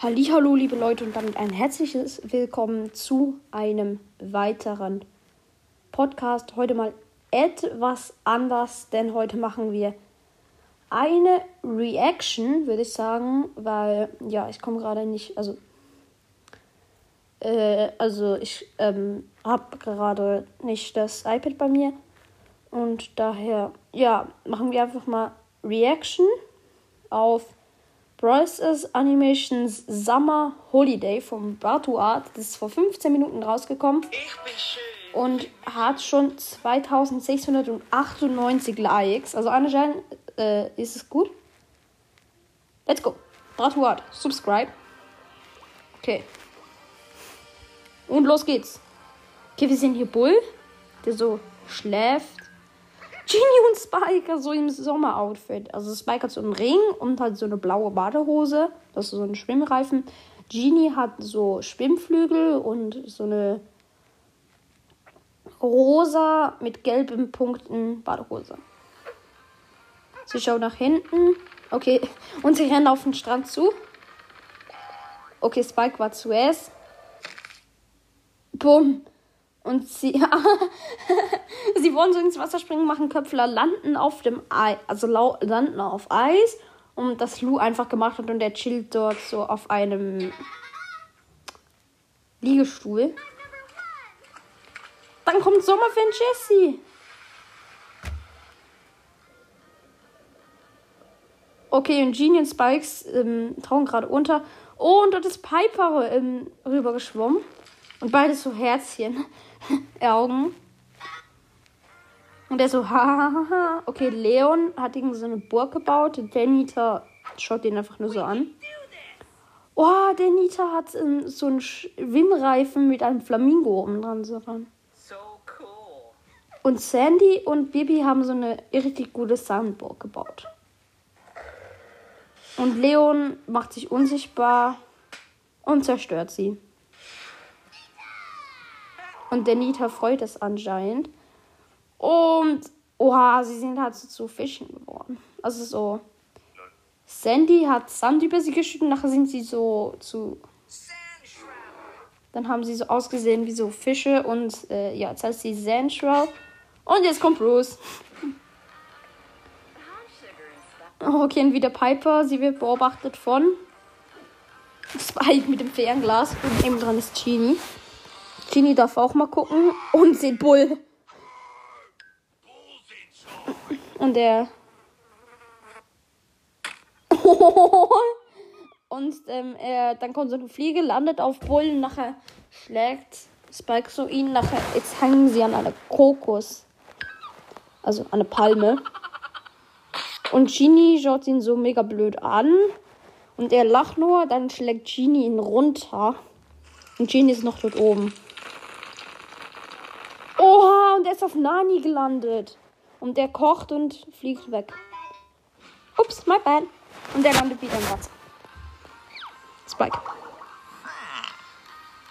Hallo, liebe Leute und damit ein herzliches Willkommen zu einem weiteren Podcast. Heute mal etwas anders, denn heute machen wir eine Reaction, würde ich sagen, weil ja, ich komme gerade nicht, also äh, also ich ähm, habe gerade nicht das iPad bei mir und daher ja, machen wir einfach mal Reaction auf Bryce's Animations Summer Holiday vom Batu Art. Das ist vor 15 Minuten rausgekommen und hat schon 2698 Likes. Also anscheinend äh, ist es gut. Let's go. Batu Art, subscribe. Okay. Und los geht's. Okay, wir sehen hier Bull, der so schläft. Genie und Spike so im Sommeroutfit. Also Spike hat so einen Ring und hat so eine blaue Badehose. Das ist so ein Schwimmreifen. Genie hat so Schwimmflügel und so eine rosa mit gelben Punkten Badehose. Sie schaut nach hinten. Okay, und sie rennen auf den Strand zu. Okay, Spike war zuerst. Bumm. Und sie, sie wollen so ins Wasser springen, machen Köpfler, landen auf dem Eis, also landen auf Eis. Und das Lou einfach gemacht hat und der chillt dort so auf einem Liegestuhl. Dann kommt Sommerfan Jessie. Okay, und Genie und Spikes ähm, tauchen gerade unter. Oh, und dort ist Piper ähm, rübergeschwommen. Und beides so Herzchen. Augen. Und er so, hahaha. Okay, Leon hat irgendwie so eine Burg gebaut. Der Nita schaut den einfach nur so an. Oh, der Nita hat ähm, so einen Schwimmreifen mit einem Flamingo oben dran so ran. Und Sandy und Bibi haben so eine richtig gute Sandburg gebaut. Und Leon macht sich unsichtbar und zerstört sie. Und der Nita freut es anscheinend. Und, oha, sie sind halt so zu Fischen geworden. Also so. Sandy hat Sand über sie geschüttet, nachher sind sie so zu. Dann haben sie so ausgesehen wie so Fische und äh, ja, jetzt heißt sie Sandshroud. Und jetzt kommt Bruce. Okay, und wieder Piper. Sie wird beobachtet von Spike mit dem Fernglas. Und neben dran ist Genie. Genie darf auch mal gucken und sieht Bull. Und der. und ähm, er, dann kommt so eine Fliege, landet auf Bull nachher schlägt Spike so ihn. Nachher, jetzt hängen sie an einer Kokos. Also an eine Palme. Und Genie schaut ihn so mega blöd an. Und er lacht nur, dann schlägt Genie ihn runter. Und Genie ist noch dort oben. Oha, und er ist auf Nani gelandet. Und der kocht und fliegt weg. Ups, my bad. Und der landet wieder im Wasser. Spike.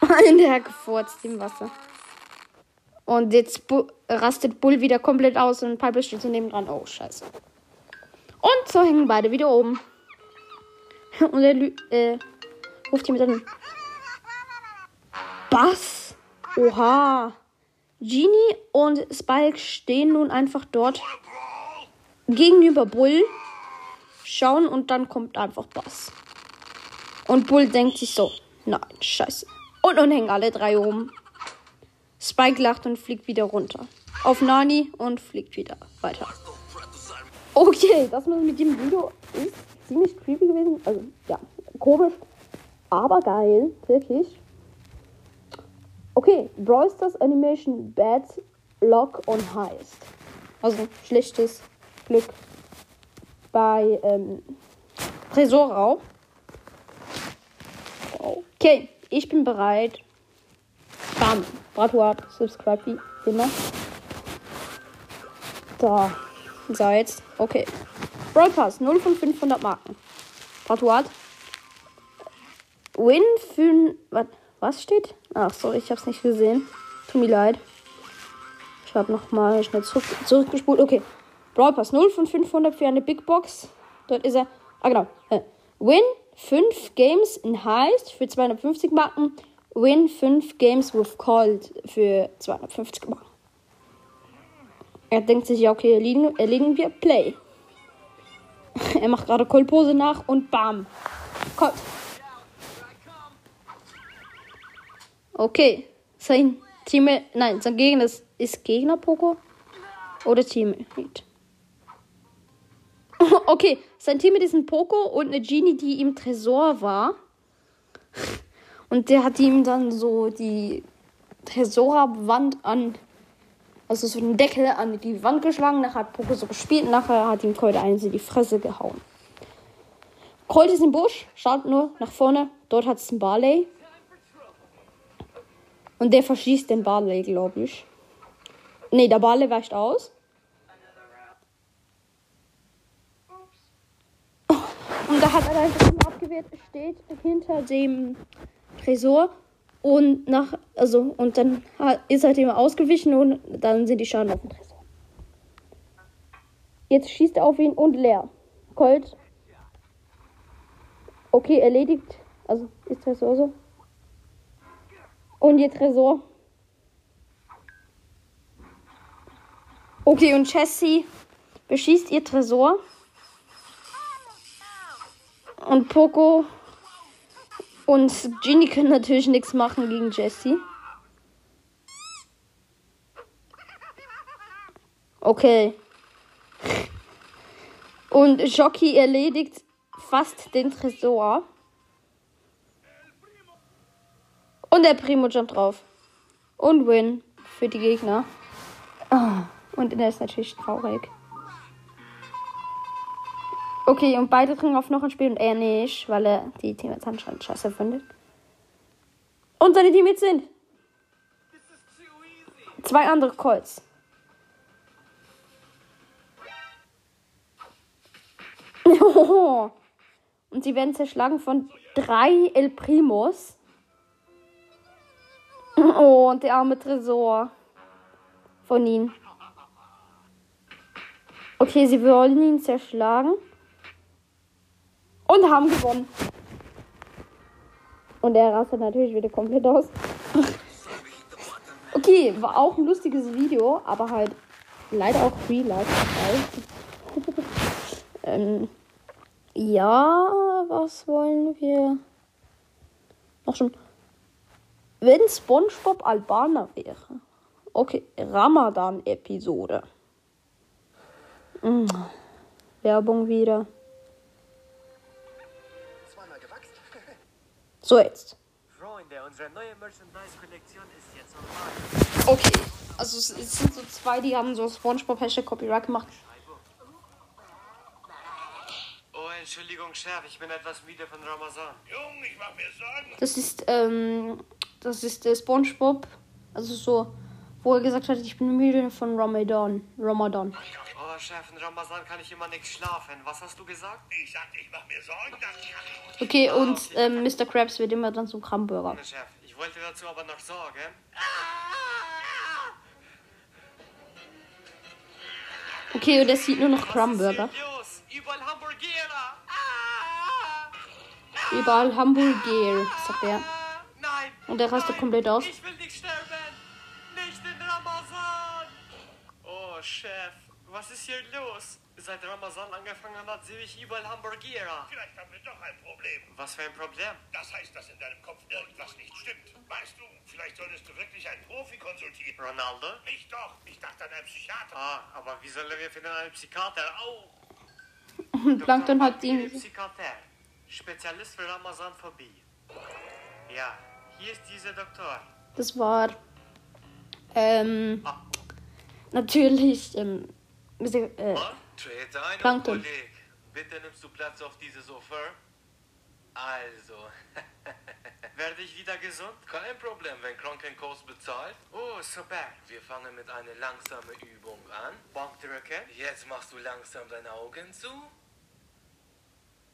In der gefurzt im Wasser. Und jetzt Bu rastet Bull wieder komplett aus und Piper steht so neben dran. Oh, scheiße. Und so hängen beide wieder oben. Und er äh, ruft hier mit einem Bass. Oha. Genie und Spike stehen nun einfach dort gegenüber Bull, schauen und dann kommt einfach Bass. Und Bull denkt sich so, nein, scheiße. Und nun hängen alle drei oben. Spike lacht und fliegt wieder runter. Auf Nani und fliegt wieder weiter. Okay, das mit dem Video ist ziemlich creepy gewesen. Also, ja, komisch, aber geil, wirklich. Okay, Brawl Animation Bad Luck on Heist. Also schlechtes Glück bei ähm, Tresorraub. Okay, ich bin bereit. Bam, Bratuat, subscribe wie immer. Da, so jetzt, okay. Brawl Pass, 0 von 500 Marken. Bratuat. Win für? Was steht? Ach, sorry, ich hab's nicht gesehen. Tut mir leid. Ich habe nochmal schnell zurück, zurückgespult. Okay. Brawl Pass 0 von 500 für eine Big Box. Dort ist er. Ah, genau. Äh, Win 5 Games in Heist für 250 Marken. Win 5 Games with Cold für 250 Marken. Er denkt sich, ja, okay, erledigen, erledigen wir. Play. er macht gerade Cold-Pose nach und bam. Cold. Okay. Sein Team. Nein, sein Gegner ist, ist Gegner Poco oder Teammate. Okay, sein Teammate ist ein Poco und eine Genie, die im Tresor war. Und der hat ihm dann so die Tresorwand an, also so einen Deckel an die Wand geschlagen. Nachher hat Poco so gespielt. Nachher hat ihm Colt eins in die Fresse gehauen. Colt ist im Busch, schaut nur nach vorne. Dort hat es einen Barley. Und der verschießt den Barley, glaube ich. Ne, der Barley weicht aus. Und da hat er einfach nur abgewehrt, steht hinter dem Tresor und nach, also, und dann ist er dem ausgewichen und dann sind die Schaden auf dem Tresor. Jetzt schießt er auf ihn und leer. Colt. Okay, erledigt. Also, ist Tresor so. Und ihr Tresor. Okay, und Jessie beschießt ihr Tresor. Und Poco und Genie können natürlich nichts machen gegen Jessie. Okay. Und Jockey erledigt fast den Tresor. Und der Primo jumpt drauf. Und Win für die Gegner. Oh. Und der ist natürlich traurig. Okay, und beide trinken auf noch ein Spiel und er nicht, weil er die Teammates anscheinend scheiße findet. Und seine Teammates sind zwei andere Colts. und sie werden zerschlagen von drei El Primos. Oh, und der arme Tresor von ihnen. Okay, sie wollen ihn zerschlagen. Und haben gewonnen. Und er rastet natürlich wieder komplett aus. okay, war auch ein lustiges Video, aber halt leider auch Real Life dabei. ähm, ja, was wollen wir? Noch schon. Wenn SpongeBob Albaner wäre. Okay, Ramadan-Episode. Mm. Werbung wieder. So jetzt. Freunde, unsere neue Merchandise-Kollektion ist jetzt online. Okay, also es, es, sind so zwei, die haben so SpongeBob Hashtag Copyright gemacht. Oh, Entschuldigung, Chef, ich bin etwas müde von Ramazan. Jung, ich mach mir Sorgen. Das ist, ähm, das ist der SpongeBob, also so, wo er gesagt hat, ich bin müde von Ramadan. Ramadan. Oh, Chef, in Ramazan kann ich immer nicht schlafen. Was hast du gesagt? Ich sagte, ich mach mir Sorgen, dass ich... Okay, und okay. Ähm, Mr. Krabs wird immer dann zum Kramburger. Chef, ich wollte dazu aber noch sagen... Okay, und er sieht nur noch Kramburger. Überall Hamburger. Überall Hamburger, sagt er. Und der rastet komplett aus. Ich will nicht sterben. Nicht in Ramazan. Oh, Chef. Was ist hier los? Seit Ramazan angefangen hat, sehe ich überall Hamburger. Vielleicht haben wir doch ein Problem. Was für ein Problem? Das heißt, dass in deinem Kopf irgendwas nicht stimmt. Weißt du, vielleicht solltest du wirklich einen Profi konsultieren. Ronaldo? Ich doch. Ich dachte an einen Psychiater. Ah, aber wie sollen wir finden einen Psychiater? Au! Plankton hat ihn. Psychiater. Spezialist für Ramazanphobie. Ja, hier ist dieser Doktor. Das war. Ähm. Ah. Natürlich. Ähm, äh, ein, Plankton. Kollege. Bitte nimmst du Platz auf diese Sofa? Also, werde ich wieder gesund? Kein Problem, wenn Krankenkost bezahlt. Oh, super. Wir fangen mit einer langsamen Übung an. Bankdrücken. Jetzt machst du langsam deine Augen zu.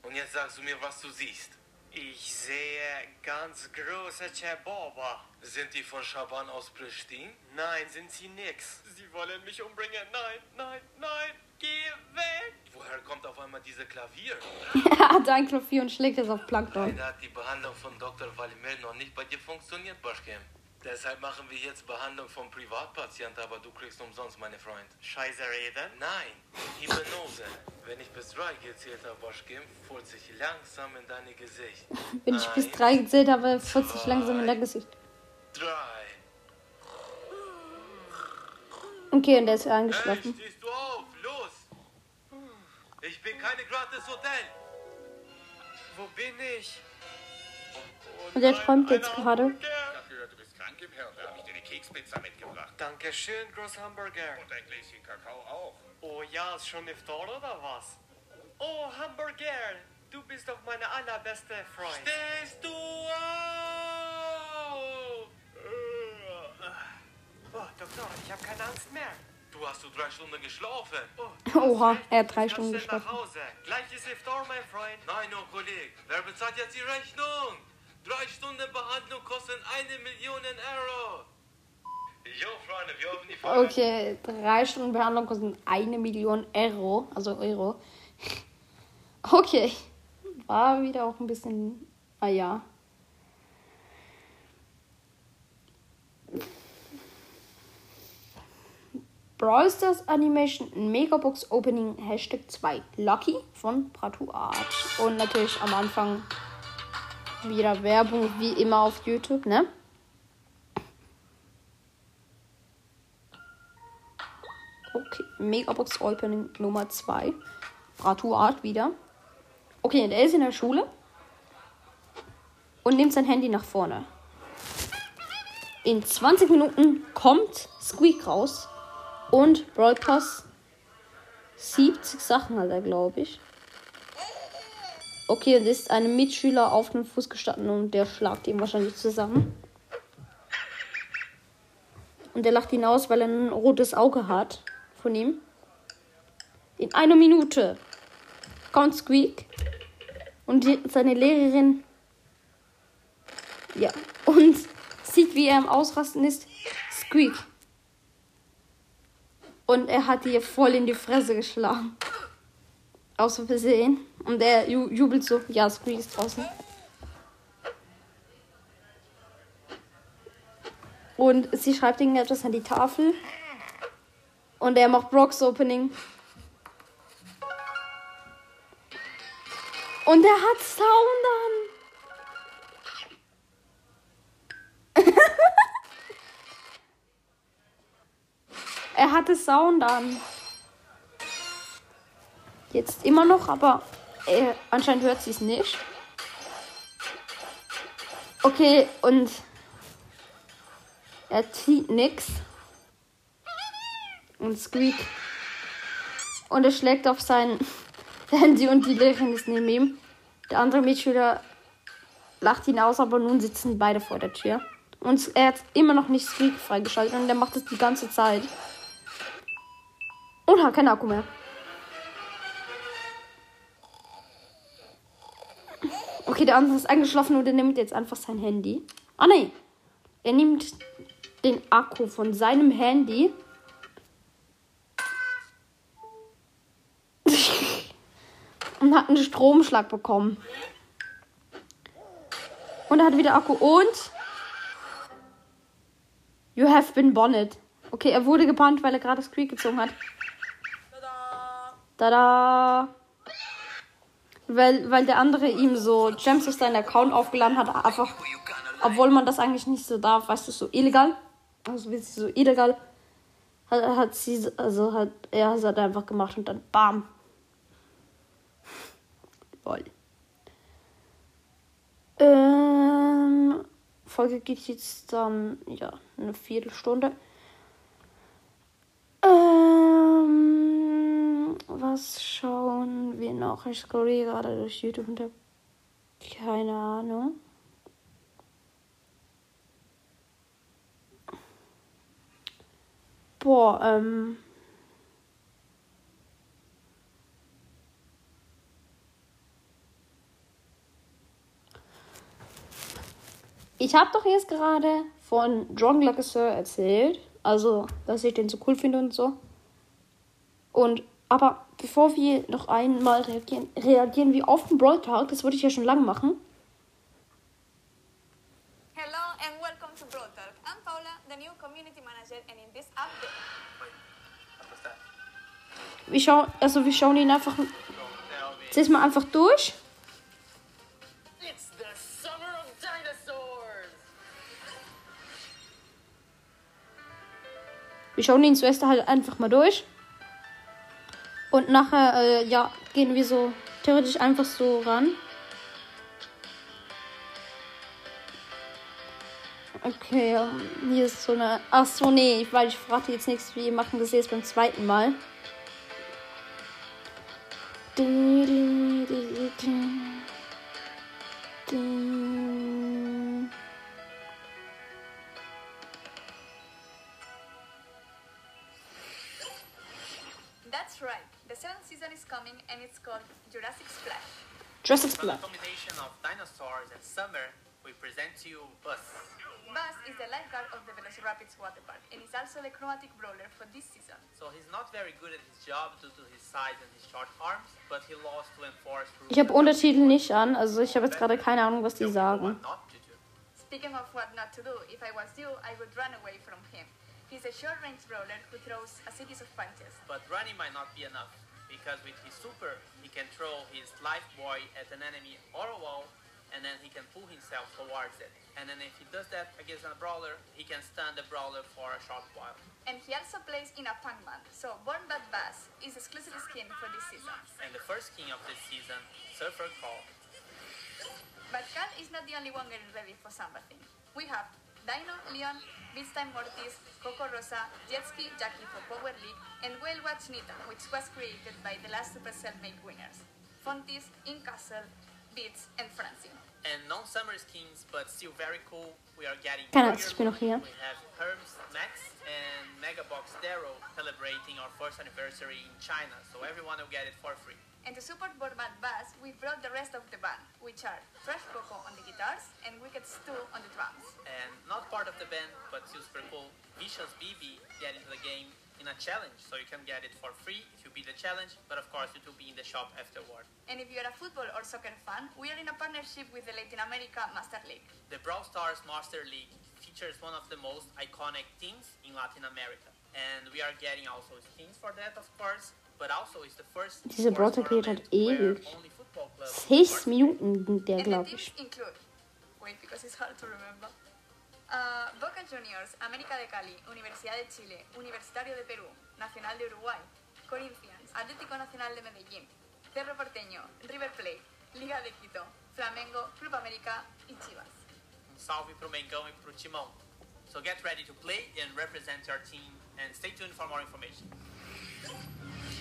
Und jetzt sagst du mir, was du siehst. Ich sehe ganz große Cebaba. Sind die von Schaban aus Pristin? Nein, sind sie nix. Sie wollen mich umbringen. Nein, nein, nein. Geh weg. woher kommt auf einmal diese Klavier? er hat ein Klavier und schlägt es auf Plankton. Leider hat die Behandlung von Dr. Valimel noch nicht bei dir funktioniert, Baschkem. Deshalb machen wir jetzt Behandlung vom Privatpatienten, aber du kriegst umsonst, meine Freund. Scheiße reden? Nein, Hypnose. Wenn ich bis drei gezählt habe, furzt sich langsam in dein Gesicht. Wenn ich bis drei gezählt habe, furzt sich langsam in dein Gesicht. Drei. Okay, und der ist Hey, eingeschlafen. stehst du auf? Los! Ich bin keine gratis Hotel. Wo bin ich? Und der träumt jetzt gerade. Ich im Hirn. Da habe ich dir eine Kekspizza mitgebracht. Dankeschön, Großhamburger. Und ein Gläschen Kakao auch. Oh ja, ist schon Iftar oder was? Oh, Hamburger, du bist doch meine allerbeste Freund. Stehst du auf? Oh, Doktor, ich habe keine Angst mehr. Du hast du drei Stunden geschlafen. Oh, Oha, er hat drei Stunden geschlafen. Hause. Gleich ist Iftar, mein Freund. Nein, oh Kollege, wer bezahlt jetzt die Rechnung? Drei Stunden Behandlung kosten eine Million Euro. Jo, Freunde, wir hoffen die Folge. Okay, drei Stunden Behandlung kosten eine Million Euro. Also Euro. Okay. War wieder auch ein bisschen. Ah ja. Brawl Stars Animation Megabox Opening Hashtag 2 Lucky von Pratu Art. Und natürlich am Anfang wieder Werbung wie immer auf YouTube, ne? Okay, Megabox Opening Nummer 2. Pratu Art wieder. Okay, der ist in der Schule und nimmt sein Handy nach vorne. In 20 Minuten kommt Squeak raus und Pass 70 Sachen hat er, glaube ich. Okay, es ist ein Mitschüler auf den Fuß gestanden und der schlagt ihn wahrscheinlich zusammen. Und der lacht ihn aus, weil er ein rotes Auge hat von ihm. In einer Minute kommt Squeak und die, seine Lehrerin ja und sieht, wie er am Ausrasten ist. Squeak. Und er hat ihr voll in die Fresse geschlagen. Aus Versehen. Und er ju jubelt so. Ja, Squeak ist draußen. Und sie schreibt irgendetwas an die Tafel. Und er macht Brocks Opening. Und er hat Sound an. er hatte Sound an. Jetzt immer noch, aber äh, anscheinend hört sie es nicht. Okay, und er zieht nix. Und Squeak. Und er schlägt auf sein Handy und die Lehrerin ist neben ihm. Der andere Mitschüler lacht ihn aus, aber nun sitzen beide vor der Tür. Und er hat immer noch nicht Squeak freigeschaltet und er macht das die ganze Zeit. Und hat keinen Akku mehr. Okay, der andere ist eingeschlafen und er nimmt jetzt einfach sein Handy. Ah, nee. Er nimmt den Akku von seinem Handy. und hat einen Stromschlag bekommen. Und er hat wieder Akku und. You have been bonned. Okay, er wurde gebannt, weil er gerade Squeak gezogen hat. Tada! Weil, weil der andere ihm so Gems auf seinen Account aufgeladen hat, einfach, obwohl man das eigentlich nicht so darf, weißt du, so illegal. Also sie so illegal hat, hat sie, also hat er es hat einfach gemacht und dann bam. Lol. Ähm, Folge geht jetzt dann, ja, eine Viertelstunde. Was schauen wir noch? Ich scrolle gerade durch YouTube und hab keine Ahnung. Boah, ähm. Ich habe doch jetzt gerade von John Glacasseur erzählt. Also, dass ich den so cool finde und so. Und, aber bevor wir noch einmal reagieren, reagieren wir auf den Brawl Talk. Das wollte ich ja schon lange machen. Hello and welcome to Brawl Talk. I'm Paula, the new community manager, and in this update? Wir schauen, also wir schauen ihn einfach jetzt mal einfach durch. Wir schauen ihn zuerst halt einfach mal durch. Und nachher, äh, ja, gehen wir so theoretisch einfach so ran. Okay, hier ist so eine. Ach so, nee, weil ich verrate jetzt nichts. Wir machen das jetzt beim zweiten Mal. Du, The seventh season is coming, and it's called Jurassic Splash. Jurassic From a Splash. combination of dinosaurs and summer, we present to you Buzz. Buzz is the lifeguard of the Velociraptors water park, and is also the chromatic brawler for this season. So he's not very good at his job due to his size and his short arms, but he lost to enforce. Ich habe Untertitel nicht an, also ich habe jetzt gerade keine Ahnung, was die sagen. Speaking of what not to do, if I was you, I would run away from him. He's a short-range brawler who throws a series of punches. But running might not be enough, because with his super, he can throw his life boy at an enemy or a wall, and then he can pull himself towards it. And then if he does that against a brawler, he can stun the brawler for a short while. And he also plays in a punk band, so Born Bad Bass is exclusive skin for this season. And the first king of this season, Surfer Call. But Cal is not the only one getting ready for something. We have Dino, Leon, Beatstime Mortis, Coco Rosa, Jetski, Jackie for Power League, and Whale Watch Nita, which was created by the last Supercell make winners. Fontis, Incastle, Beats, and Francine. And non-summer skins, but still very cool. We are getting Keiner hat Warrior das Spiel noch hier. We have Herms Max and Megabox Darrow celebrating our first anniversary in China, so everyone will get it for free. And to support Borbat Bass, we brought the rest of the band, which are Fresh Coco on the guitars and Wicked Stu on the drums. And not part of the band, but still super cool. Vicious BB get into the game in a challenge, so you can get it for free if you beat the challenge, but of course it will be in the shop afterward. And if you're a football or soccer fan, we are in a partnership with the Latin America Master League. The Brawl Stars Master League features one of the most iconic teams in Latin America. And we are getting also skins for that, of course, but also it's the first Diese sports Brawl Talk halt where ewig. only Sechs participate. Minuten ging der, glaube ich. wait, because it's hard to remember. Uh, Boca Juniors, América de Cali, Universidad de Chile, Universitario de Perú, Nacional de Uruguay, Corinthians, Atlético Nacional de Medellín, Cerro Porteño, River Plate, Liga de Quito, Flamengo, Club América y Chivas. Um salve pro Mengão e pro Timão. So get ready to play and represent your team and stay tuned for more information.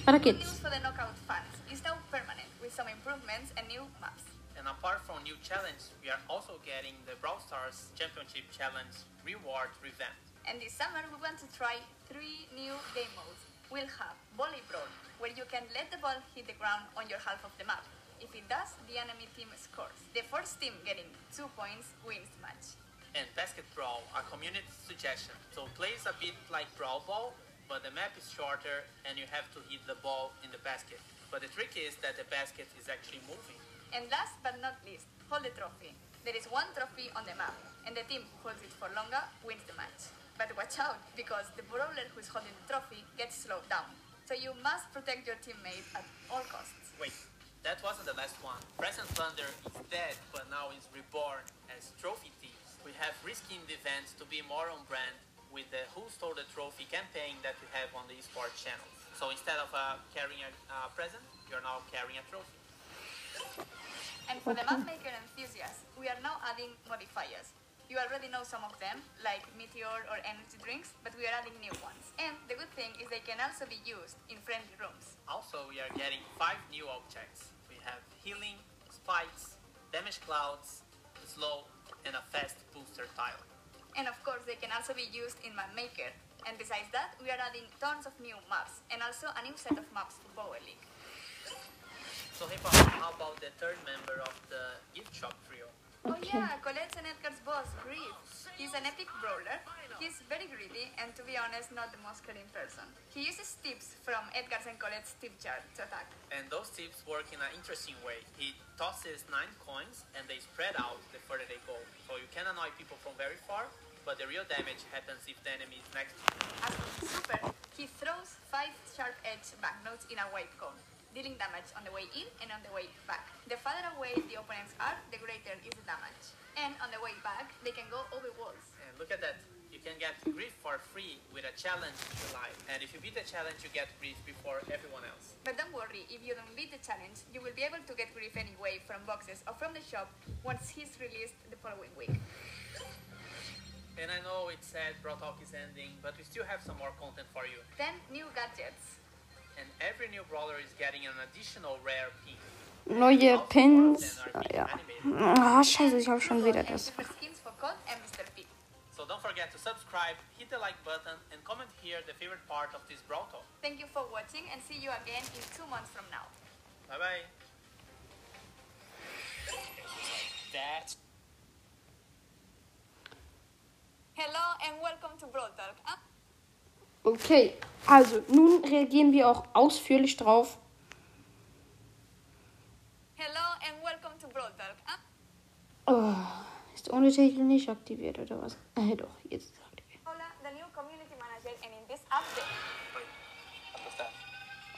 Weiter Good geht's. news for the knockout fans is now permanent with some improvements and new maps. And apart from new challenge, we are also getting the Brawl Stars Championship Challenge reward revamp. And this summer we want to try three new game modes. We'll have Volley Brawl, where you can let the ball hit the ground on your half of the map. If it does, the enemy team scores. The first team getting two points wins the match. And Basket Brawl, a community suggestion. So plays a bit like Brawl Ball, but the map is shorter and you have to hit the ball in the basket. But the trick is that the basket is actually moving. And last but not least, hold the trophy. There is one trophy on the map, and the team who holds it for longer wins the match. But watch out, because the brawler who is holding the trophy gets slowed down. So you must protect your teammate at all costs. Wait, that wasn't the last one. Present Thunder is dead, but now is reborn as Trophy Thieves. We have the events to be more on brand with the Who Stole the Trophy campaign that we have on the esports channel. So instead of uh, carrying a uh, present, you're now carrying a trophy. And for the mapmaker enthusiasts, we are now adding modifiers. You already know some of them, like Meteor or energy drinks, but we are adding new ones. And the good thing is they can also be used in friendly rooms. Also, we are getting five new objects. We have healing, spikes, damage clouds, slow, and a fast booster tile. And of course, they can also be used in Mapmaker. And besides that, we are adding tons of new maps and also a new set of maps for Power League. So hey how about the third member of the gift shop trio? Oh yeah, Colette's and Edgar's boss, Grief. He's an epic brawler. He's very greedy and, to be honest, not the most caring person. He uses tips from Edgar's and Colette's tip chart to attack. And those tips work in an interesting way. He tosses nine coins and they spread out the further they go. So you can annoy people from very far, but the real damage happens if the enemy is next to you. As super, he throws five sharp-edged banknotes in a white cone, dealing damage on the way in and on the way back. The farther away the opponents are, the greater is the damage. And on the way back, they can go over walls. And look at that. You can get grief for free with a challenge in July. And if you beat the challenge, you get grief before everyone else. But don't worry, if you don't beat the challenge, you will be able to get grief anyway from boxes or from the shop once he's released the following week. And I know it's sad Brawl Talk is ending, but we still have some more content for you. 10 new gadgets. Neue Also, Pins. then Ah, are being ja. animated. Ah, scheiße, ich habe schon wieder das. super skins for Colt and Mr. P. So don't forget to subscribe, hit the like button, and comment here the favorite part of this Brawl Talk. Thank you for watching and see you again in two months from now. Bye bye. That Hello and welcome to Brawl Talk. Okay, also nun reagieren wir auch ausführlich drauf. Hello and welcome to Talk. Ah, Oh, ist der Untertitel nicht aktiviert oder was? Äh, doch, jetzt ist es aktiviert. Hola, the new community manager, and in this update,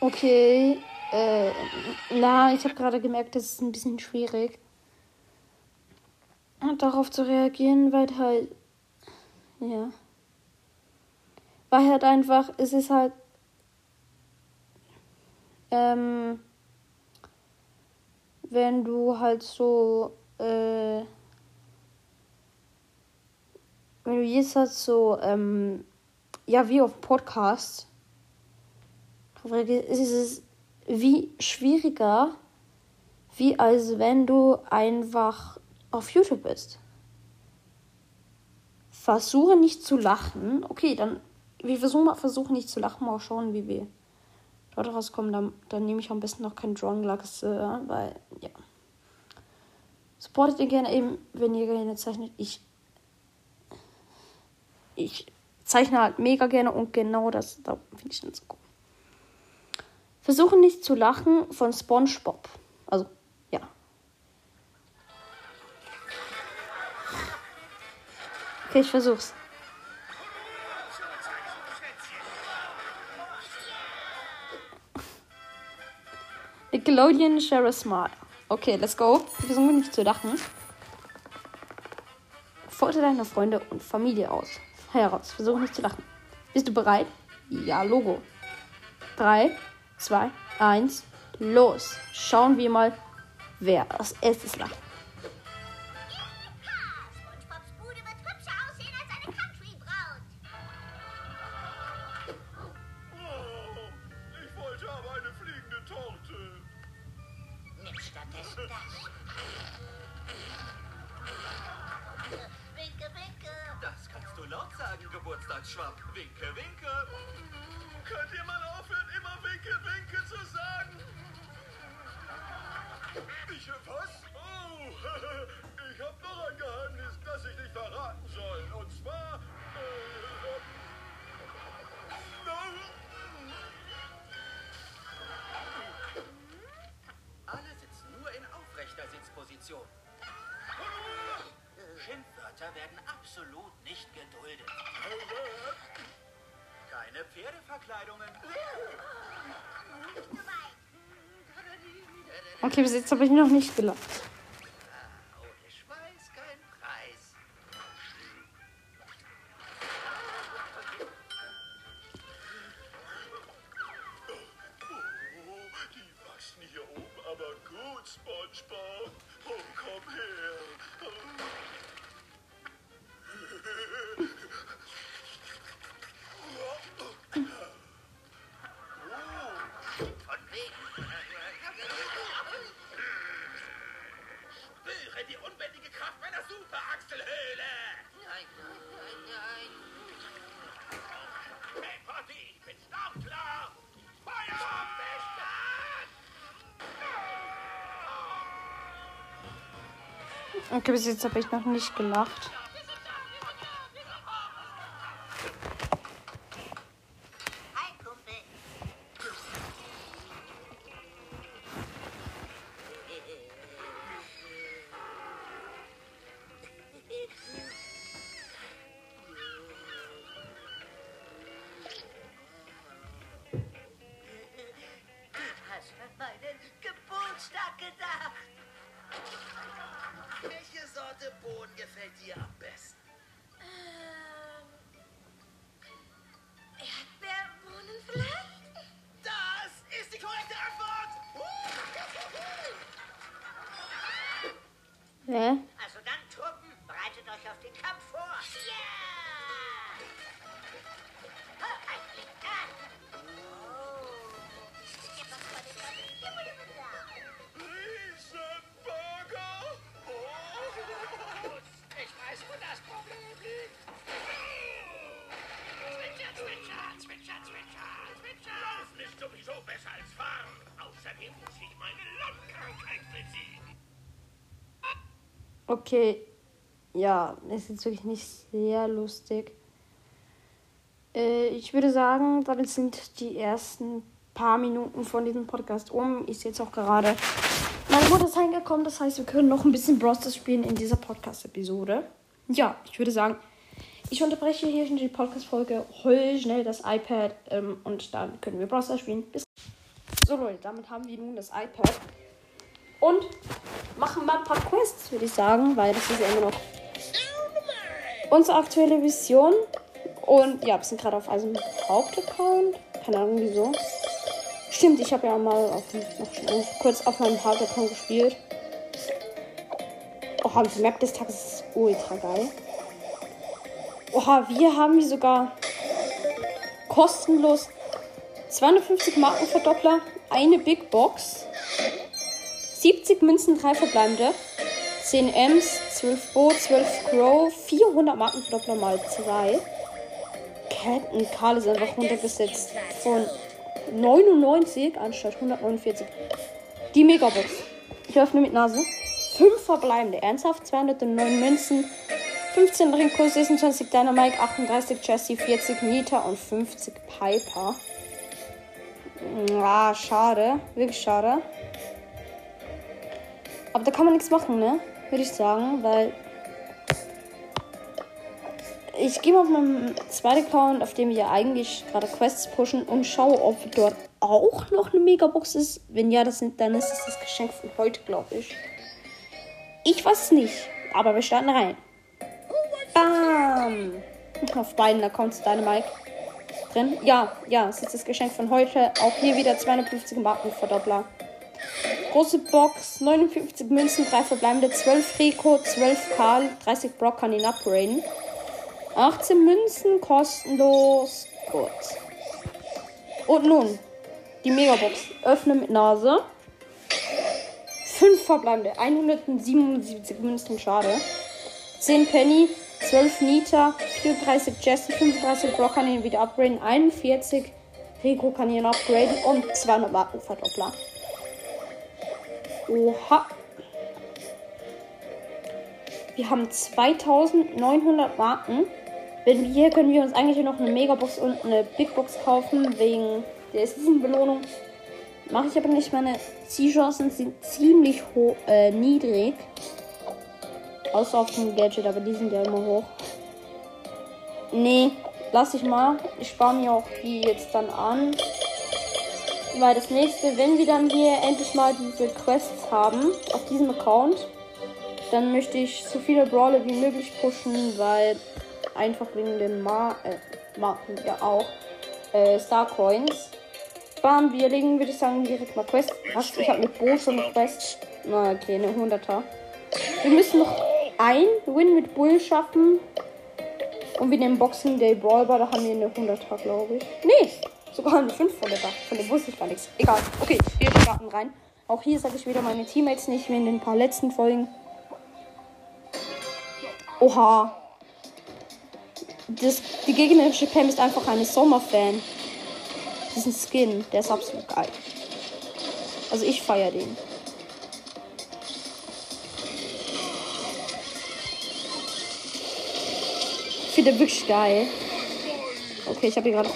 Okay, äh, na, ich habe gerade gemerkt, das ist ein bisschen schwierig, darauf zu reagieren, weil halt, ja, weil halt einfach, es ist halt, ähm, wenn du halt so, äh, wenn du jetzt halt so, ähm, ja, wie auf Podcast, ist wie schwieriger, wie als wenn du einfach auf YouTube bist. Versuche nicht zu lachen. Okay, dann wir versuchen mal versuchen nicht zu lachen, mal schauen, wie wir dort rauskommen. Dann, dann nehme ich am besten noch kein Drone Lux, äh, weil ja. Supportet ihr gerne eben, wenn ihr gerne zeichnet. Ich ich zeichne halt mega gerne und genau das da finde ich dann so cool. Versuche nicht zu lachen von SpongeBob. Also, ja. Okay, ich versuch's. Nickelodeon Share Smile. Okay, let's go. Wir versuchen nicht zu lachen. Fordere deine Freunde und Familie aus. Heraus. Versuche nicht zu lachen. Bist du bereit? Ja, Logo. 3, 2, 1, los. Schauen wir mal, wer als erstes lacht. Schimpfwörter werden absolut nicht geduldet. Keine Pferdeverkleidungen. Okay, bis jetzt habe ich noch nicht gelacht. Okay, bis jetzt habe ich noch nicht gelacht. Okay. Ja, ist jetzt wirklich nicht sehr lustig. Äh, ich würde sagen, damit sind die ersten paar Minuten von diesem Podcast um. Ist jetzt auch gerade meine Mutter ist reingekommen. Das heißt, wir können noch ein bisschen Brawl Stars spielen in dieser Podcast-Episode. Ja, ich würde sagen, ich unterbreche hier schon die Podcast-Folge, hol schnell das iPad ähm, und dann können wir Brawl Stars spielen. Bis so Leute, damit haben wir nun das iPad. Und machen mal ein paar Quests, würde ich sagen, weil das ist ja immer noch unsere aktuelle Vision. Und ja, wir sind gerade auf einem Hauptaccount. Keine Ahnung wieso. Stimmt, ich habe ja mal auf, kurz auf meinem Hauptaccount gespielt. Oha, die Map des Tages ist ultra geil. Oha, wir haben hier sogar kostenlos 250 Markenverdoppler, eine Big Box, 70 Münzen, 3 verbleibende, 10 Ms, 12 Bo, 12 Crow, 400 Markenverdoppler mal 2. Captain Karl ist einfach runtergesetzt von 99 anstatt 149. Die Megabox. Ich öffne mit Nase. 5 verbleibende. Ernsthaft 209 Münzen. 15 Rico, 26 Dynamite, 38 Jesse, 40 Nita und 50 Piper. Ah, schade. Wirklich schade. Aber da kann man nichts machen, ne? Würde ich sagen, weil. Ich gehe mal auf meinen zweiten Account, auf dem wir eigentlich gerade Quests pushen und schaue, ob dort auch noch eine Megabox ist. Wenn ja, das sind, dann ist es das Geschenk von heute, glaube ich. Ich weiß nicht, aber wir starten rein. Bam! Auf beiden Accounts Dynamite drin. Ja, ja, es ist das Geschenk von heute. Auch hier wieder 250 Markenverdoppler. Große Box, 59 Münzen, 3 verbleibende, 12 Rico, 12 Karl, 30 Brock kann ihn upgraden. 18 Münzen, kostenlos. Gut. Und nun, die Megabox. Öffne mit Nase. 5 verbleibende, 177 Münzen, schade. 10 Penny, 12 Nita, 34 Jesse, 35 Brock kann ihn wieder upgraden, 41 Rico kann ihn upgraden und 200 Markenverdoppler. Oha. Wir haben 2900 Marken. Wenn wir hier können wir uns eigentlich noch eine Megabox und eine Big Box kaufen wegen der Season-Belohnung. Mache ich aber nicht. Meine Zielchancen sind ziemlich hoch, äh, niedrig. Außer auf dem Gadget, aber die sind ja immer hoch. Nee, lass ich mal. Ich spare mir auch die jetzt dann an. Weil das nächste, wenn wir dann hier endlich mal diese Quests haben, auf diesem Account, dann möchte ich so viele Brawler wie möglich pushen, weil einfach wegen den Mar äh, Marken ja auch äh, Star Coins. Bam, wir legen, würde ich sagen, direkt mal Quest. Was? Ich habe mit Bo schon eine Quest. Na, okay, eine 100er. Wir müssen noch ein Win mit Bull schaffen. Und wir nehmen Boxing Day Brawler, da haben wir eine 100er, glaube ich. Nee, sogar eine 500er. Von dem wusste ich gar nichts. Egal. Okay, wir starten rein. Auch hier sage ich wieder meine Teammates nicht, wie in den paar letzten Folgen. Oha. Das, die gegnerische Pam ist einfach eine Sommerfan. Diesen Skin, der ist absolut geil. Also ich feiere den. Ich finde wirklich geil. Okay, ich habe hier gerade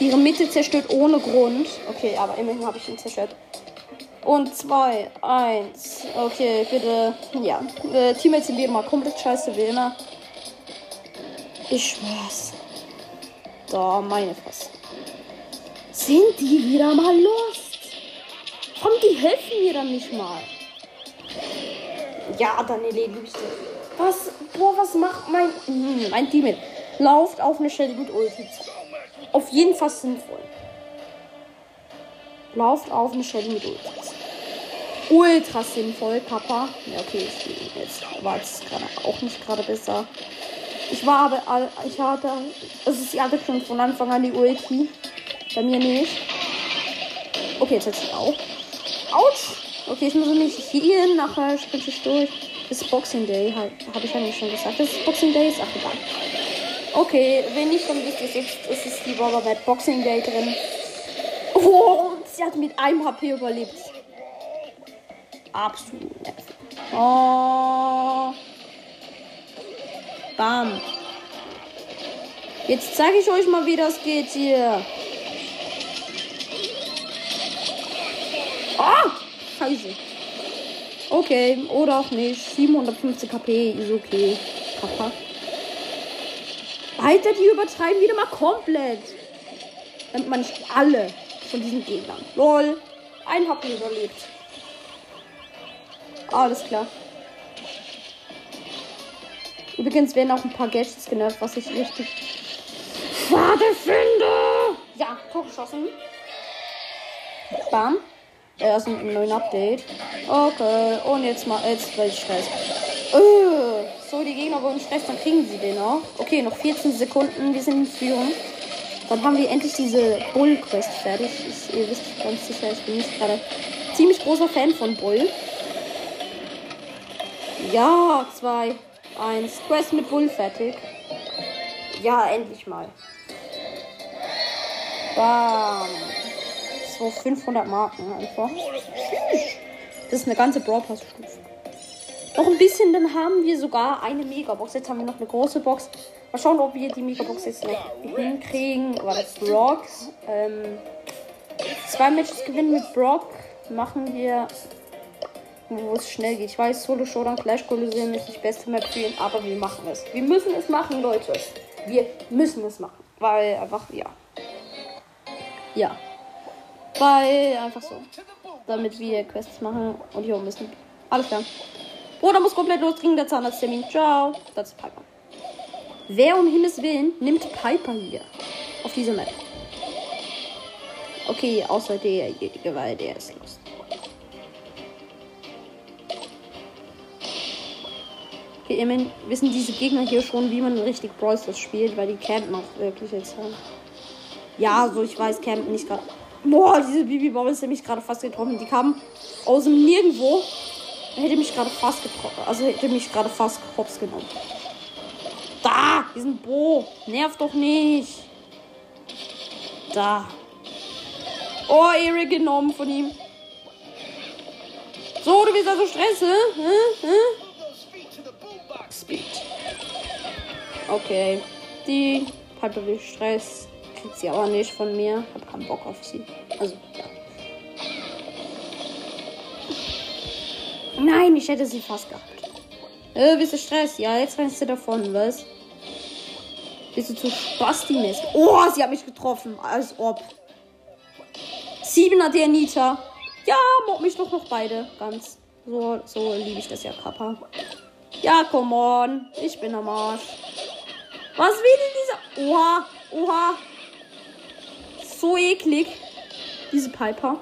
ihre Mitte zerstört ohne Grund. Okay, aber immerhin habe ich ihn zerstört. Und zwei, eins. Okay, bitte. Ja. Äh, Teammates sind wieder mal komplett scheiße wie immer. Ich schwör's. Da, meine Fresse. Sind die wieder mal lost? Komm, die helfen mir dann nicht mal. Ja, dann erledige ich den. Was? Boah, was macht mein. Hm, mein Team? Lauft auf eine Stelle mit Ulti. Auf jeden Fall sinnvoll. Lauft auf eine Stelle mit Ulti. Ultra sinnvoll, Papa. Ja, okay, ich, jetzt war es gerade auch nicht gerade besser. Ich war aber, ich hatte, also sie hatte schon von Anfang an die Ulti. Bei mir nicht. Okay, jetzt hat sie auch. Autsch! Okay, ich muss mich hier nachher sprinte ich durch. Das ist Boxing Day, habe ich ja nicht schon gesagt. Das ist Boxing Day, ist auch egal. Okay, wenn nicht, dann ihr es jetzt. Es ist die Baba Bad Boxing Day drin. Oh, sie hat mit einem HP überlebt. Absolut. Oh. Bam. Jetzt zeige ich euch mal, wie das geht hier. Ah! Scheiße. Okay, oder auch nicht. 750 KP ist okay. Papa. Alter, die übertreiben wieder mal komplett. Damit man nicht alle von diesen Gegnern. Lol. Ein HP überlebt. Alles klar. Übrigens werden auch ein paar Gadgets genervt, was ich richtig schade finde. Ja, Tor geschossen. Bam. Er ist ein neuen Update. Okay, und jetzt mal, jetzt will ich Stress. Äh, so, die Gegner wollen Stress, dann kriegen sie den auch. Okay, noch 14 Sekunden, wir sind in Führung. Dann haben wir endlich diese Bull-Quest fertig. Ich, ihr wisst ganz sicher, ich bin nicht gerade ziemlich großer Fan von Bull. Ja, 2, 1. Quest mit Bull fertig. Ja, endlich mal. Bam. So 500 Marken einfach. Das ist eine ganze Brawl Pass Stufe. Noch ein bisschen, dann haben wir sogar eine Megabox. Jetzt haben wir noch eine große Box. Mal schauen, ob wir die Megabox jetzt noch hinkriegen. War das Brock? Ähm, zwei Matches gewinnen mit Brock machen wir, wo es schnell geht. Ich weiß, Solo Showdown Clash Colosseum ist nicht beste Map für ihn, aber wir machen es. Wir müssen es machen, Leute. Wir müssen es machen. Weil einfach, ja. Ja. Weil einfach so. Damit wir Quests machen und hier oben ein. Alles klar. Bruder muss komplett loskriegen, der Zahnarzttermin. Ciao. Das ist Piper. Wer um Himmels Willen nimmt Piper hier? Auf dieser Map. Okay, außer derjenige, weil der ist los. Okay, immerhin wissen diese Gegner hier schon, wie man richtig Brawl spielt, weil die campen auch wirklich jetzt. Ja, so ich weiß, campen nicht gerade. Boah, diese Bibi Bobble ist mich gerade fast getroffen. Die kam aus dem Nirgendwo. Hätte mich gerade fast getroffen. Also hätte mich gerade fast hops genommen. Da, diesen Bo. Nerv doch nicht. Da. Oh, Ehre genommen von ihm. So, du bist also Stress, hä? Hä? Hä? Speed. Okay. Die Piper will Stress. Kriegt sie aber nicht von mir. Hab keinen Bock auf sie. Also, ja. Nein, ich hätte sie fast gehabt. Äh, bist du Stress? Ja, jetzt rennst du davon, was? Bist du zu spasti-mäßig? Oh, sie hat mich getroffen. Als ob. Siebener der Anita. Ja, mob mich doch noch beide. Ganz. So, so liebe ich das ja, Kappa. Ja, come on. Ich bin am Arsch. Was will denn dieser? Oha, oha. So eklig. Diese Piper.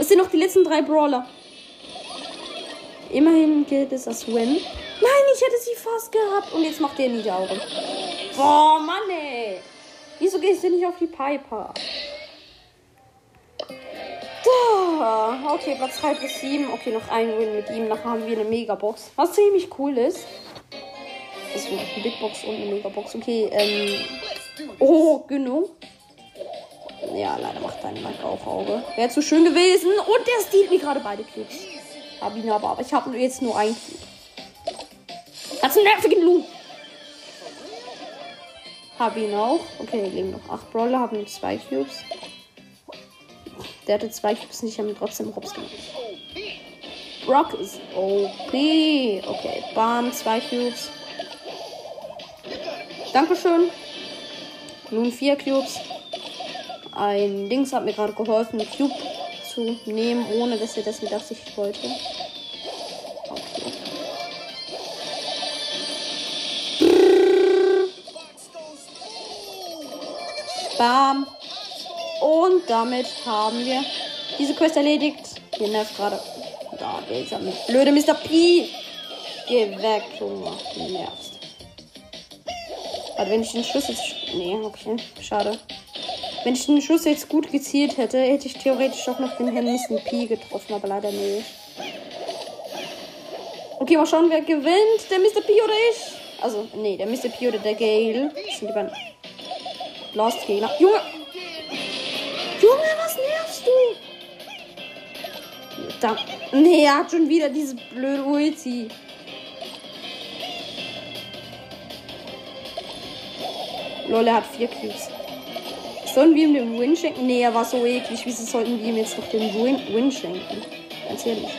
Das sind noch die letzten drei Brawler. Immerhin gilt es als Win. Nein, ich hätte sie fast gehabt. Und jetzt macht der in die Augen. Boah, Mann, ey. Wieso gehst du nicht auf die Piper? Da. Okay, Platz 3 bis 7. Okay, noch ein Win mit ihm. Nachher haben wir eine Megabox. Was ziemlich cool ist. Das ist eine Big Box und eine Megabox. Okay, ähm. Oh, genau. Ja, leider macht dein Mike auch Auge. Wäre zu schön gewesen. Und der stiehlt mir gerade beide Cubes. Hab ihn aber, aber ich habe jetzt nur ein Cube. Hat's einen nervigen Lu. Hab ihn auch. Okay, liegen noch acht Brawler, haben zwei Cubes. Der hatte zwei Cubes nicht, haben trotzdem Hops gemacht. Brock ist OP. Okay, Bam, zwei Cubes. Dankeschön. Nun vier Cubes ein Dings hat mir gerade geholfen, einen Cube zu nehmen, ohne dass er das mit Absicht wollte. Okay. Bam. Und damit haben wir diese Quest erledigt. Hier nervt gerade. Da, dieser blöde Mr. P. Geh weg, Junge. Du nervst. Warte, wenn ich den Schlüssel. Nee, okay. Schade. Wenn ich den Schuss jetzt gut gezielt hätte, hätte ich theoretisch auch noch den Herrn Mr. P getroffen, aber leider nicht. Okay, mal schauen, wer gewinnt. Der Mr. P oder ich? Also, nee, der Mr. P oder der Gale. Das sind die beiden Lost Gegner. Junge! Junge, was nervst du? Da. Nee, er hat schon wieder diese blöde Ulti. Lol, er hat vier Cubes. Sollen wir ihm den Win schenken? Nee, er war so eklig. Wieso sollten wir ihm jetzt noch den Win, Win schenken? Ganz ehrlich.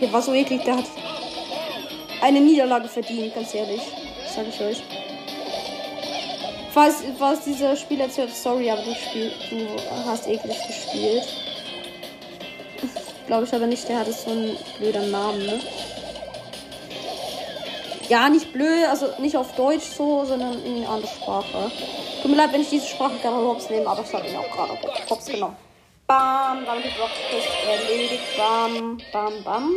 Der war so eklig, der hat eine Niederlage verdient, ganz ehrlich. Sag ich euch. Falls, falls dieser Spiel erzählt, sorry, aber du, spiel, du hast eklig gespielt. Glaube ich aber nicht, der hatte so einen blöden Namen, ne? Ja, nicht blöd, also nicht auf Deutsch so, sondern in eine andere Sprache. Tut mir leid, wenn ich diese Sprache gerade hops nehme, aber ich habe ihn auch gerade hops genommen. Bam, damit die Blockquest erledigt. Bam, bam, bam.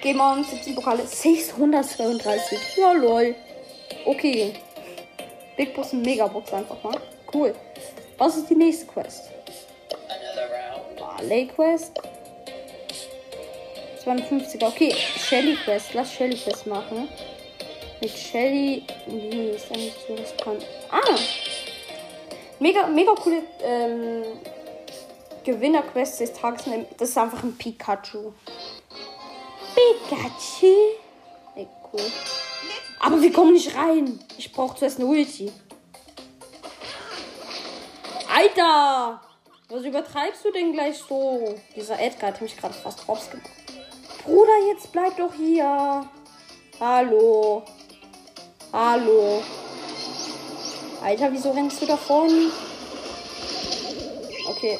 Game on, 17 Pokale, 632. Ja, lol. Okay. Big Boss Megabox einfach mal. Cool. Was ist die nächste Quest? Barley Quest. 52er. Okay, Shelly Quest. Lass Shelly Quest machen. Mit Shelly. Nee, ist nicht so riskant. Ah! Mega, mega coole ähm, Gewinner-Quest des Tages. Das ist einfach ein Pikachu. Pikachu. Ey, cool. Aber wir kommen nicht rein. Ich brauche zuerst eine Ulti. Alter! Was übertreibst du denn gleich so? Dieser Edgar hat mich gerade fast hops gemacht. Bruder, jetzt bleib doch hier. Hallo. Hallo. Alter, wieso rennst du davon? Okay.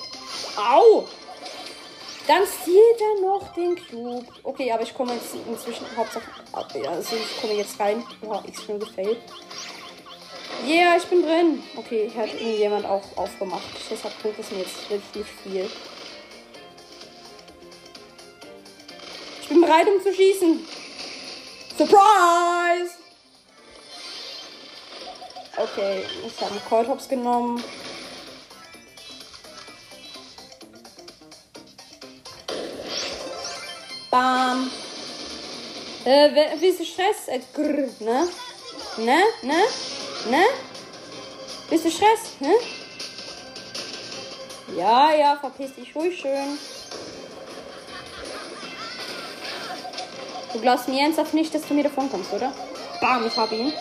Au! Dann zielt er noch den Cube. Okay, aber ich komme jetzt inzwischen Hauptsache. Also ich komme jetzt rein. Oha, extrem gefällt. Yeah, ich bin drin. Okay, hat irgendjemand auch aufgemacht. Deshalb bringt es mir jetzt richtig viel. Bin bereit, um zu schießen. Surprise! Okay, ich habe einen Cold genommen. Bam. Äh, wie du Stress? Äh, ne? Ne? Ne? Ne? Bist du Stress? Ne? Ja, ja, verpiss dich ruhig schön. Du glaubst mir ernsthaft nicht, dass du mir davon kommst, oder? Bam, ich hab ihn.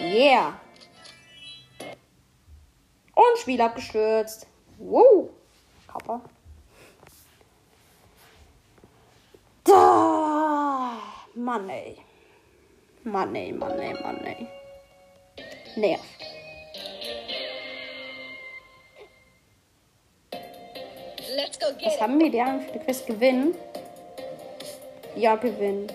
Yeah. Und Spiel abgestürzt. Wow. Kappa. Da. Mann, ey. Mann, ey, Mann, ey, Mann, ey. Nervt. Was haben wir denn für die Quest gewinnen? Ja, gewinnen.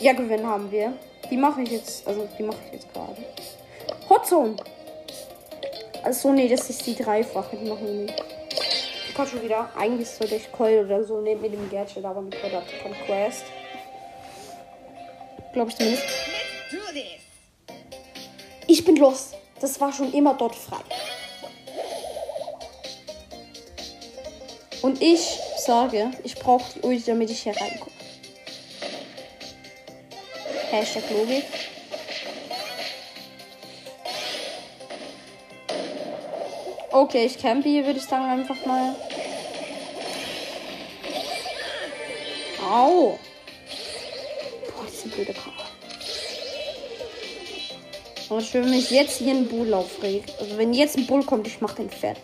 Ja, gewinnen haben wir. Die mache ich jetzt, also die mache ich jetzt gerade. Hotzone. Also nee, das ist die dreifache, die machen wir nicht. Ich kann schon wieder. Eigentlich sollte ich Coil oder so nehmen mit dem Gadget, aber mit Coil hat kein Quest. Glaube ich zumindest. Ich bin los. Das war schon immer dort frei. Und ich sage, ich brauche die Ulti, damit ich hier reinkomme. Hashtag Logik. Okay, ich campe hier, würde ich sagen, einfach mal. Au. Boah, das ist eine blöde Karte. Aber schön, wenn ich jetzt hier einen Bull aufreg. Also wenn jetzt ein Bull kommt, ich mach den fertig.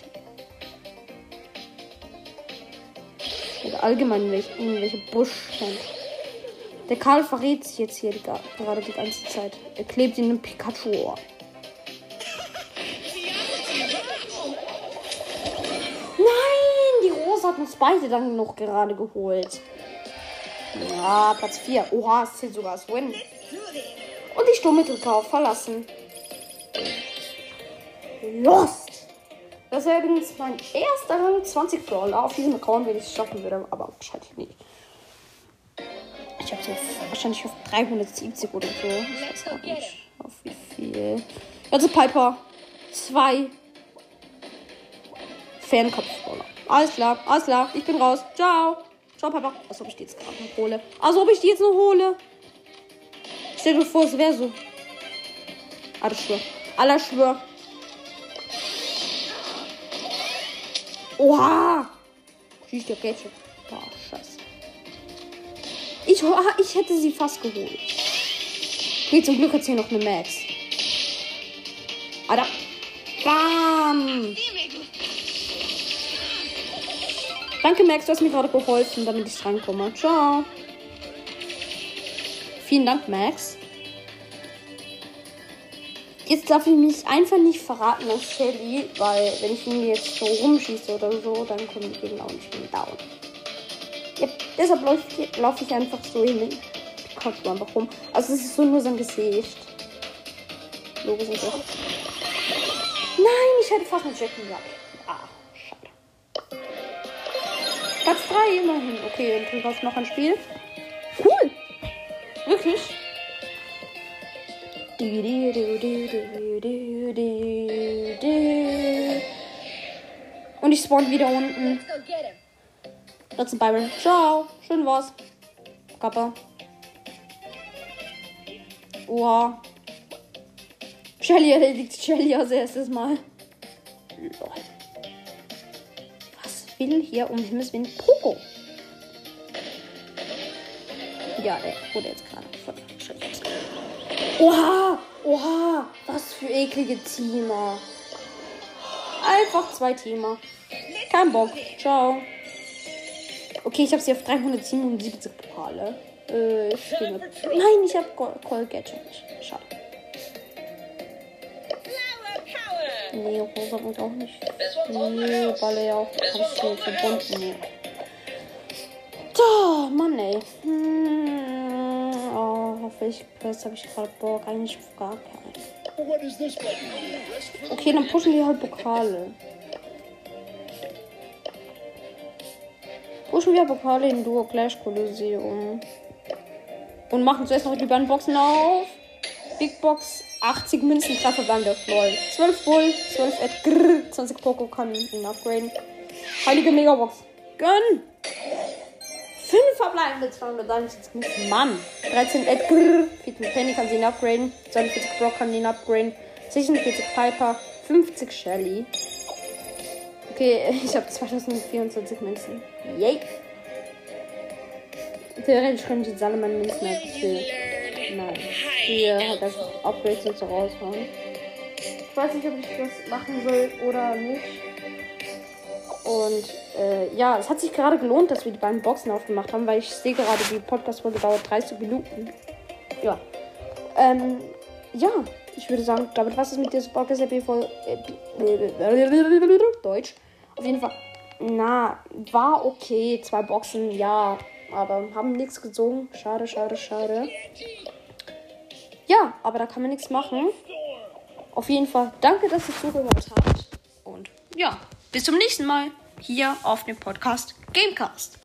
Oder allgemein welche, irgendwelche Busch. Der Karl verrät sich jetzt hier die, gerade die ganze Zeit. Er klebt in einem Pikachu-Ohr. Nein, die Rose hat uns beide dann noch gerade geholt. Ja, Platz 4. Oha, es zählt sogar als Win. Und die Sturmmittelkauf verlassen. Lost. Das wäre übrigens mein erster Rang 20 Brawler auf diesem Account, wenn ich es schaffen würde, aber wahrscheinlich nicht. Ich habe jetzt wahrscheinlich auf 370 oder so. Ich weiß gar nicht, auf wie viel. Also Piper. Zwei. Fernkopf-Brawler. Alles klar, alles klar. Ich bin raus. Ciao. Ciao, Papa. Als ob ich die jetzt gerade noch hole. Als ob ich die jetzt noch hole. Stell dir vor, es wäre so. Aller schwör. Aller schwör. Oha! Schießt der Gadget. Boah. Ich, ich hätte sie fast geholt. Okay, zum Glück hat sie noch eine Max. Alter. Bam! Danke, Max, du hast mir gerade geholfen, damit ich rankomme. Ciao. Vielen Dank, Max. Jetzt darf ich mich einfach nicht verraten als Shelly, weil wenn ich ihn jetzt so rumschieße oder so, dann kommen die Gegner auch nicht mehr down. Deshalb laufe ich, einfach so hin. Ich kotze einfach rum. Also es ist so nur sein Gesicht. Logisch und so. Nein, ich hätte fast einen Jacken gehabt. Ah, schade. Platz 3 immerhin. Okay, und du hast noch ein Spiel. Cool. Wirklich? Und ich spawn wieder unten. Das ist Byron. Ciao. Schön war's. Kappa. Oha. Shelly erledigt Shelly als erstes Mal. Lol. Was will hier um Himmels Willen Poco? Ja, der wurde jetzt gerade voll scheiße. Oha! Oha! Was für eklige Teamer. Einfach zwei Teamer. Kein Bock. Ciao. Okay, ich habe sie auf 377 Pokale. Äh, ich mit- Nein, ich habe Call Gadget. Schade. Nee, Rosa und auch nicht. Nee, Balle ja auch. Ich so verbunden. Nee. Da, Mann, ey. Hm, oh, hoffe ich, jetzt habe ich gerade Bock. Eigentlich auf gar keinen. Okay, dann pushen wir halt Pokale. Pushen wir Pokale in Duo Clash Kolosseum. Und machen zuerst noch die beiden Boxen auf. Big Box, 80 Münzen, 3 Verbände. Lol. 12 Bull, 12 Edgar, 20 Poco kann ihn upgraden. Heilige Megabox. Gönn! 5 verbleibende 271 Münzen. Mann! 13 Edgar, 14 Penny kann sie ihn upgraden. 42 Brock kann ihn upgraden. 46 Piper, 50 Shelly. Okay, ich habe 2024 Münzen. Yay! Theoretisch könnte ich jetzt alle meine Münzen für. Nein. Hier halt einfach Upgrades und so raushauen. Ich weiß nicht, ob ich das machen soll oder nicht. Und äh, ja, es hat sich gerade gelohnt, dass wir die beiden Boxen aufgemacht haben, weil ich sehe gerade, die Podcast-Folge dauert 30 Minuten. Ja. Ähm, ja, ich würde sagen, damit was ist mit dieser Podcast voll äh, Deutsch. Auf jeden Fall, na, war okay. Zwei Boxen, ja, aber haben nichts gezogen. Schade, schade, schade. Ja, aber da kann man nichts machen. Auf jeden Fall, danke, dass ihr zugehört habt. Und ja, bis zum nächsten Mal hier auf dem Podcast Gamecast.